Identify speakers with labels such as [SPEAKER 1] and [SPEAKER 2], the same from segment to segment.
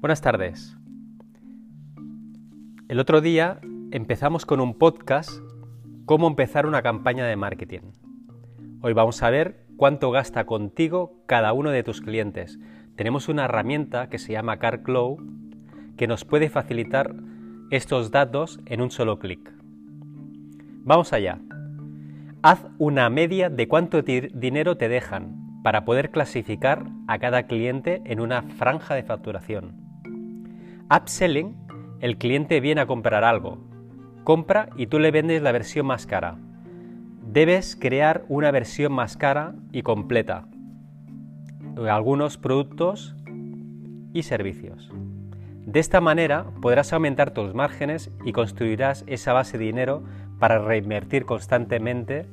[SPEAKER 1] Buenas tardes. El otro día empezamos con un podcast Cómo empezar una campaña de marketing. Hoy vamos a ver cuánto gasta contigo cada uno de tus clientes. Tenemos una herramienta que se llama CarClow que nos puede facilitar estos datos en un solo clic. Vamos allá. Haz una media de cuánto dinero te dejan para poder clasificar a cada cliente en una franja de facturación. Upselling, el cliente viene a comprar algo, compra y tú le vendes la versión más cara. Debes crear una versión más cara y completa de algunos productos y servicios. De esta manera podrás aumentar tus márgenes y construirás esa base de dinero para reinvertir constantemente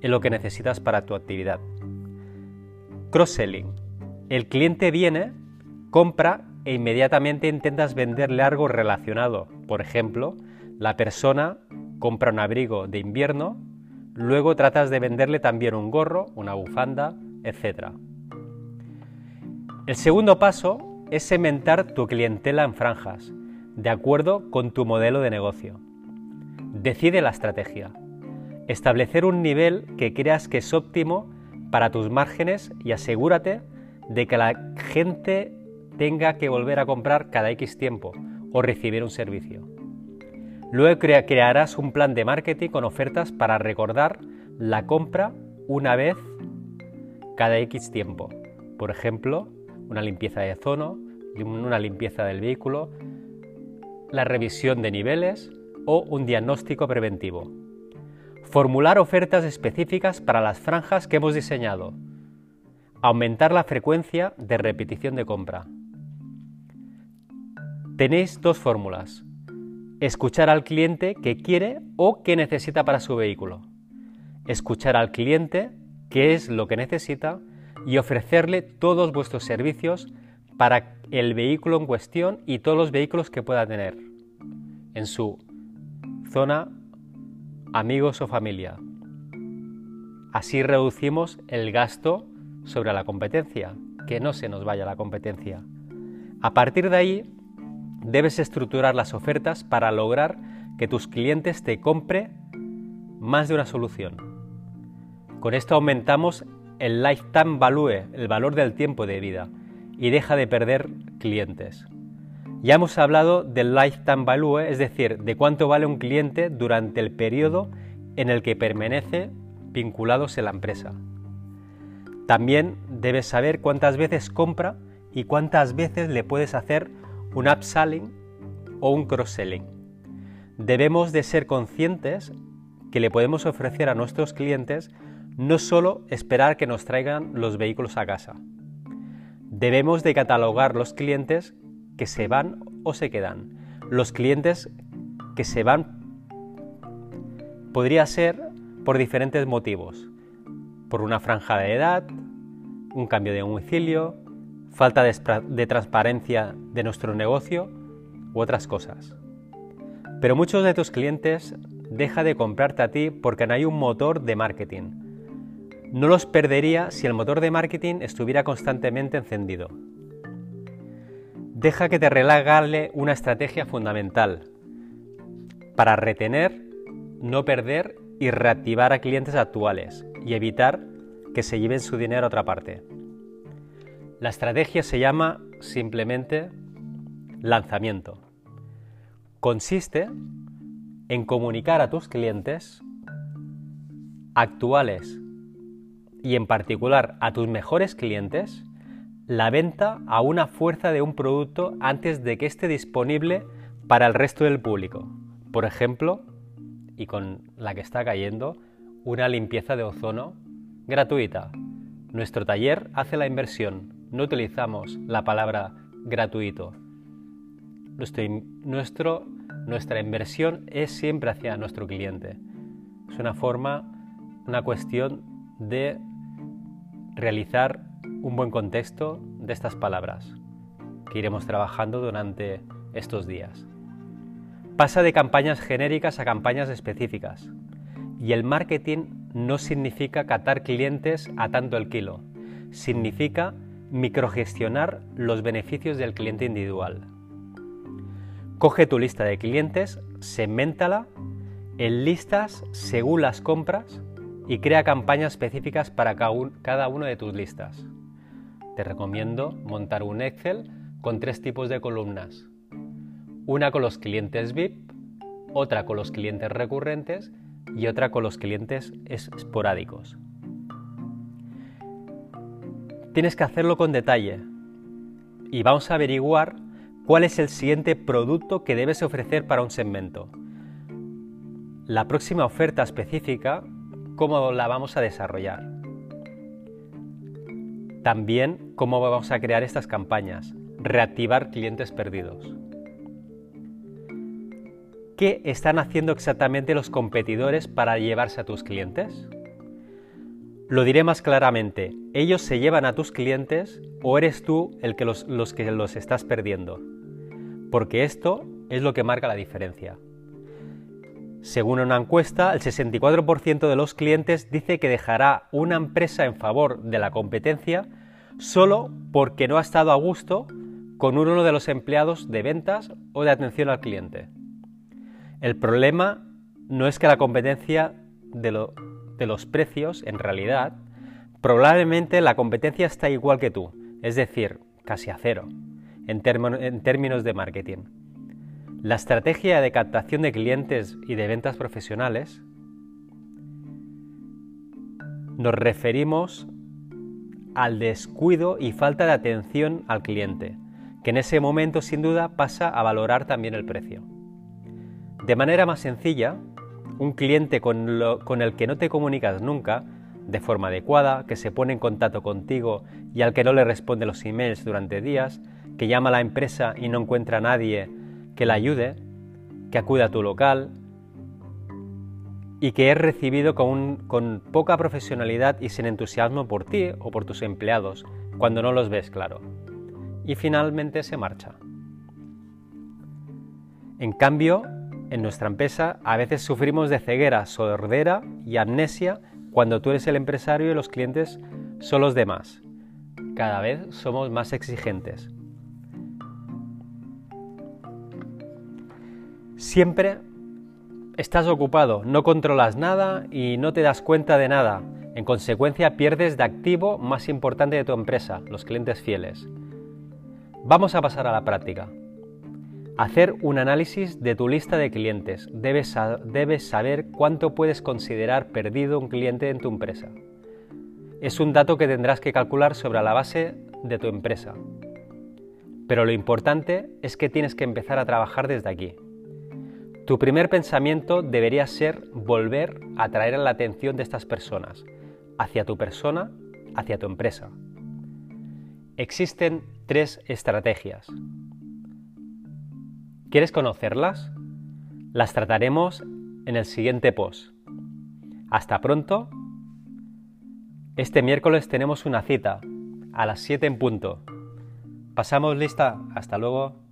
[SPEAKER 1] en lo que necesitas para tu actividad. Cross-selling. El cliente viene, compra e inmediatamente intentas venderle algo relacionado. Por ejemplo, la persona compra un abrigo de invierno, luego tratas de venderle también un gorro, una bufanda, etc. El segundo paso es cementar tu clientela en franjas, de acuerdo con tu modelo de negocio. Decide la estrategia. Establecer un nivel que creas que es óptimo para tus márgenes y asegúrate de que la gente tenga que volver a comprar cada X tiempo o recibir un servicio. Luego crearás un plan de marketing con ofertas para recordar la compra una vez cada X tiempo. Por ejemplo, una limpieza de zono, una limpieza del vehículo, la revisión de niveles o un diagnóstico preventivo. Formular ofertas específicas para las franjas que hemos diseñado. Aumentar la frecuencia de repetición de compra. Tenéis dos fórmulas escuchar al cliente que quiere o que necesita para su vehículo. Escuchar al cliente qué es lo que necesita y ofrecerle todos vuestros servicios para el vehículo en cuestión y todos los vehículos que pueda tener en su zona, amigos o familia. Así reducimos el gasto sobre la competencia, que no se nos vaya la competencia. A partir de ahí, debes estructurar las ofertas para lograr que tus clientes te compre más de una solución. Con esto aumentamos el lifetime value, el valor del tiempo de vida, y deja de perder clientes. Ya hemos hablado del lifetime value, es decir, de cuánto vale un cliente durante el periodo en el que permanece vinculados en la empresa. También debes saber cuántas veces compra y cuántas veces le puedes hacer un upselling o un cross-selling. Debemos de ser conscientes que le podemos ofrecer a nuestros clientes no solo esperar que nos traigan los vehículos a casa. Debemos de catalogar los clientes que se van o se quedan. Los clientes que se van podría ser por diferentes motivos. Por una franja de edad, un cambio de domicilio, falta de, transparencia de nuestro negocio u otras cosas. Pero muchos de tus clientes deja de comprarte a ti porque no hay un motor de marketing. No los perdería si el motor de marketing estuviera constantemente encendido. Deja que te regale una estrategia fundamental para retener, no perder y reactivar a clientes actuales y evitar que se lleven su dinero a otra parte. La estrategia se llama simplemente lanzamiento. Consiste en comunicar a tus clientes actuales y en particular a tus mejores clientes la venta a una fuerza de un producto antes de que esté disponible para el resto del público. Por ejemplo, y con la que está cayendo, una limpieza de ozono gratuita. Nuestro taller hace la inversión no utilizamos la palabra gratuito. Nuestro, nuestra inversión es siempre hacia nuestro cliente. Es una forma, una cuestión de realizar un buen contexto de estas palabras que iremos trabajando durante estos días. Pasa de campañas genéricas a campañas específicas. Y el marketing no significa catar clientes a tanto el kilo. Significa microgestionar los beneficios del cliente individual. Coge tu lista de clientes, segmentala, enlistas según las compras y crea campañas específicas para cada uno de tus listas. Te recomiendo montar un Excel con tres tipos de columnas. Una con los clientes VIP, otra con los clientes recurrentes y otra con los clientes esporádicos. Tienes que hacerlo con detalle y vamos a averiguar cuál es el siguiente producto que debes ofrecer para un segmento. La próxima oferta específica, cómo la vamos a desarrollar. También cómo vamos a crear estas campañas, reactivar clientes perdidos. ¿Qué están haciendo exactamente los competidores para llevarse a tus clientes? Lo diré más claramente, ¿ellos se llevan a tus clientes o eres tú el que los, que los estás perdiendo? Porque esto es lo que marca la diferencia. Según una encuesta, el 64% de los clientes dice que dejará una empresa en favor de la competencia solo porque no ha estado a gusto con uno de los empleados de ventas o de atención al cliente. El problema no es que la competencia de, lo, de los precios, en realidad, probablemente la competencia está igual que tú, es decir, casi a cero, en, en términos de marketing. La estrategia de captación de clientes y de ventas profesionales nos referimos al descuido y falta de atención al cliente, que en ese momento sin duda pasa a valorar también el precio. De manera más sencilla, un cliente con, el que no te comunicas nunca, de forma adecuada, que se pone en contacto contigo y al que no le responde los emails durante días, que llama a la empresa y no encuentra a nadie que la ayude, que acude a tu local y que es recibido con, con poca profesionalidad y sin entusiasmo por ti o por tus empleados cuando no los ves claro. Y finalmente se marcha. En cambio, en nuestra empresa a veces sufrimos de ceguera, sordera y amnesia cuando tú eres el empresario y los clientes son los demás. Cada vez somos más exigentes. Siempre estás ocupado, no controlas nada y no te das cuenta de nada. En consecuencia pierdes de activo más importante de tu empresa, los clientes fieles. Vamos a pasar a la práctica. Hacer un análisis de tu lista de clientes. Debes, saber cuánto puedes considerar perdido un cliente en tu empresa. Es un dato que tendrás que calcular sobre la base de tu empresa. Pero lo importante es que tienes que empezar a trabajar desde aquí. Tu primer pensamiento debería ser volver a atraer la atención de estas personas hacia tu persona, hacia tu empresa. Existen tres estrategias. ¿Quieres conocerlas? Las trataremos en el siguiente post. Hasta pronto. Este miércoles tenemos una cita a las 7 en punto. Pasamos lista. Hasta luego.